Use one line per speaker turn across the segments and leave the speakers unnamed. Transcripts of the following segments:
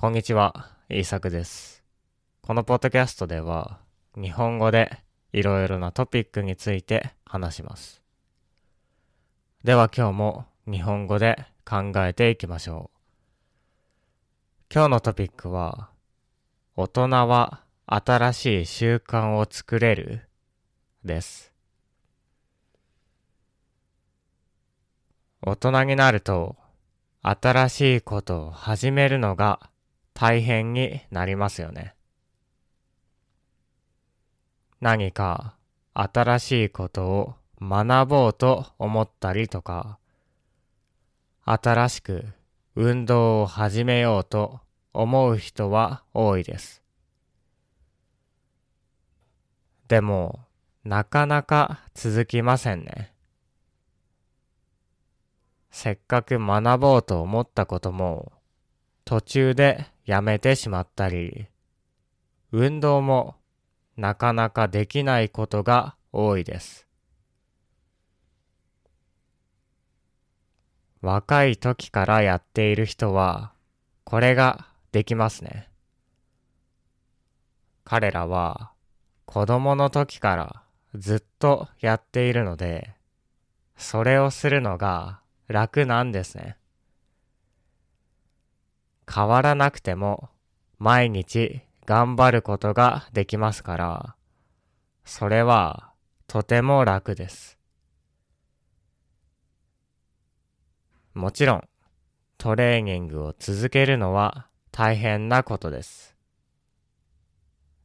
こんにちは、イーサクです。このポッドキャストでは、日本語でいろいろなトピックについて話します。では今日も日本語で考えていきましょう。今日のトピックは、大人は新しい習慣を作れる？です。大人になると、新しいことを始めるのが大変になりますよね。何か新しいことを学ぼうと思ったりとか、新しく運動を始めようと思う人は多いです。でも、なかなか続きませんね。せっかく学ぼうと思ったことも途中でやめてしまったり、運動もなかなかできないことが多いです。若い時からやっている人は、これができますね。彼らは子供の時からずっとやっているので、それをするのが楽なんですね。変わらなくても毎日頑張ることができますから、それはとても楽です。もちろんトレーニングを続けるのは大変なことです。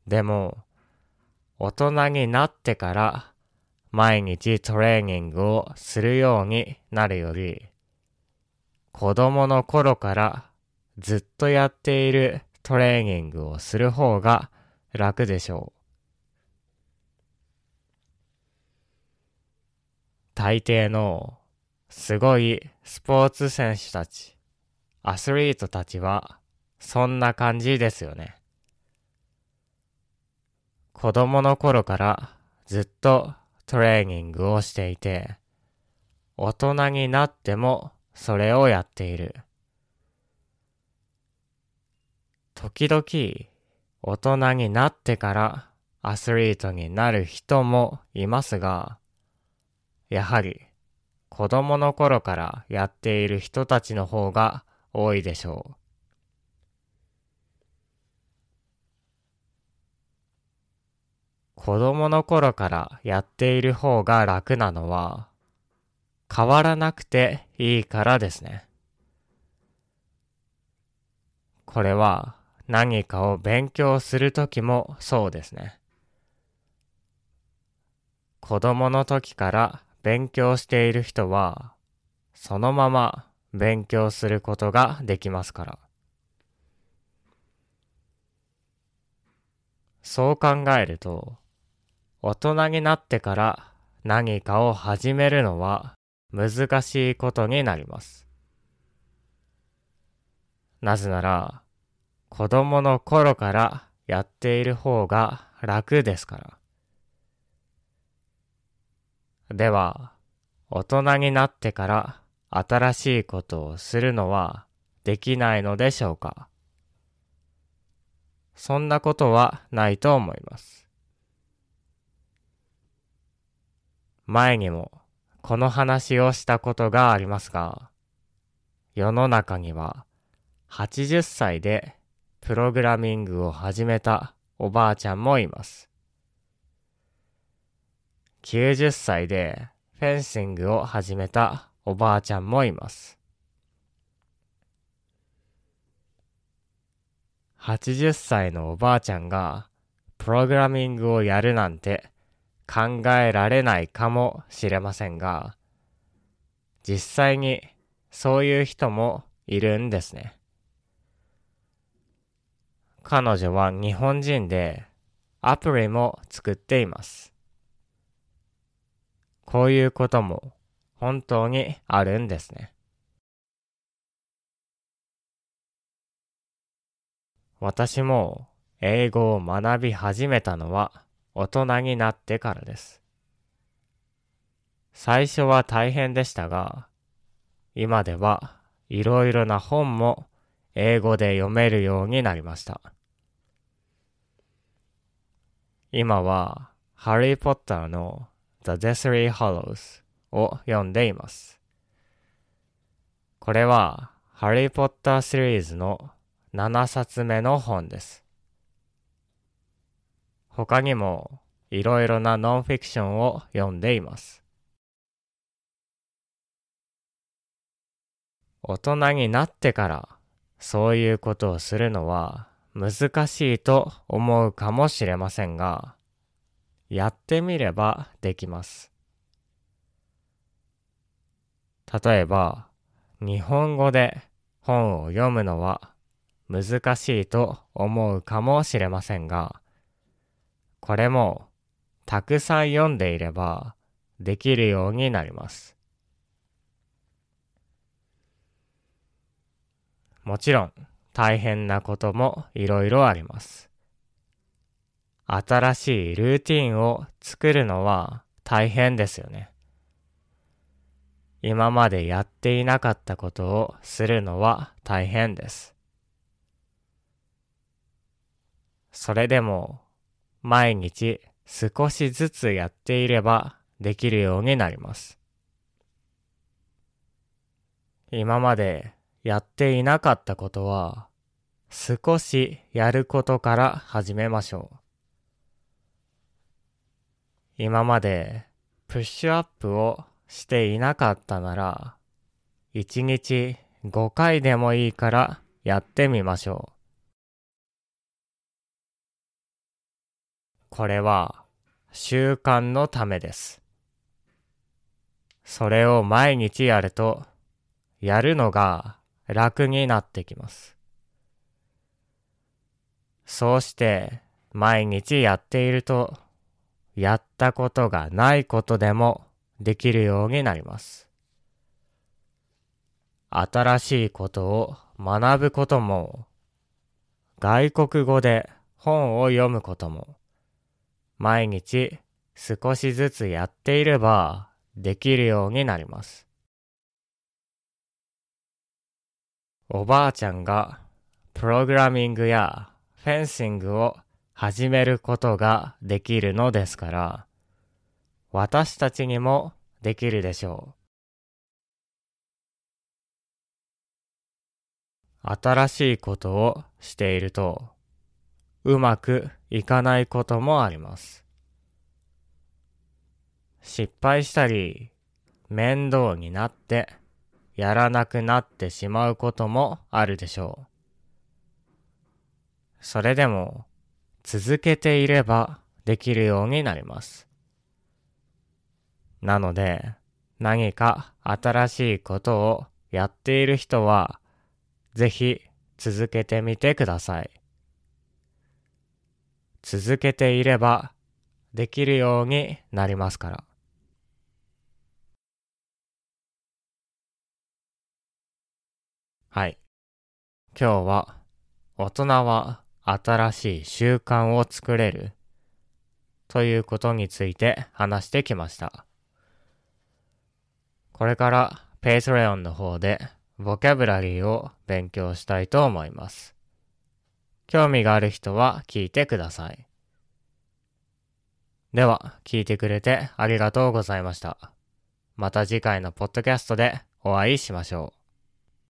でも大人になってから毎日トレーニングをするようになるより、子供の頃からずっとやっているトレーニングをする方が楽でしょう。大抵のすごいスポーツ選手たち、アスリートたちはそんな感じですよね。子供の頃からずっとトレーニングをしていて、大人になってもそれをやっている。時々大人になってからアスリートになる人もいますが、やはり子供の頃からやっている人たちの方が多いでしょう。子供の頃からやっている方が楽なのは変わらなくていいからですね。これは何かを勉強するときもそうですね。子供の時から勉強している人はそのまま勉強することができますから。そう考えると大人になってから何かを始めるのは難しいことになります。なぜなら、子供の頃からやっている方が楽ですから。では、大人になってから新しいことをするのはできないのでしょうか？そんなことはないと思います。前にもこの話をしたことがありますが、世の中には80歳でプログラミングを始めたおばあちゃんもいます。90歳でフェンシングを始めたおばあちゃんもいます。80歳のおばあちゃんがプログラミングをやるなんて考えられないかもしれませんが、実際にそういう人もいるんですね。彼女は日本人でアプリも作っています。こういうことも本当にあるんですね。私も英語を学び始めたのは大人になってからです。最初は大変でしたが、今ではいろいろな本も英語で読めるようになりました。今は、ハリー・ポッターの The Deathly Hollows を読んでいます。これは、ハリー・ポッターシリーズの7冊目の本です。他にも、いろいろなノンフィクションを読んでいます。大人になってからそういうことをするのは難しいと思うかもしれませんが、やってみればできます。例えば、日本語で本を読むのは難しいと思うかもしれませんが、これもたくさん読んでいればできるようになります。もちろん大変なこともいろいろあります。新しいルーティンを作るのは大変ですよね。今までやっていなかったことをするのは大変です。それでも毎日少しずつやっていればできるようになります。今までやっていなかったことは、少しやることから始めましょう。今までプッシュアップをしていなかったなら、1日5回でもいいからやってみましょう。これは習慣のためです。それを毎日やると、やるのが楽になってきます。そうして毎日やっていると、やったことがないことでもできるようになります。新しいことを学ぶことも、外国語で本を読むことも、毎日少しずつやっていればできるようになります。おばあちゃんがプログラミングやフェンシングを始めることができるのですから、私たちにもできるでしょう。新しいことをしていると、うまくいかないこともあります。失敗したり、面倒になってやらなくなってしまうこともあるでしょう。それでも続けていればできるようになります。なので何か新しいことをやっている人はぜひ続けてみてください。続けていればできるようになりますから。はい。今日は、大人は新しい習慣を作れるということについて話してきました。これから Patreon の方でボキャブラリーを勉強したいと思います。興味がある人は聞いてください。では、聞いてくれてありがとうございました。また次回のポッドキャストでお会いしましょう。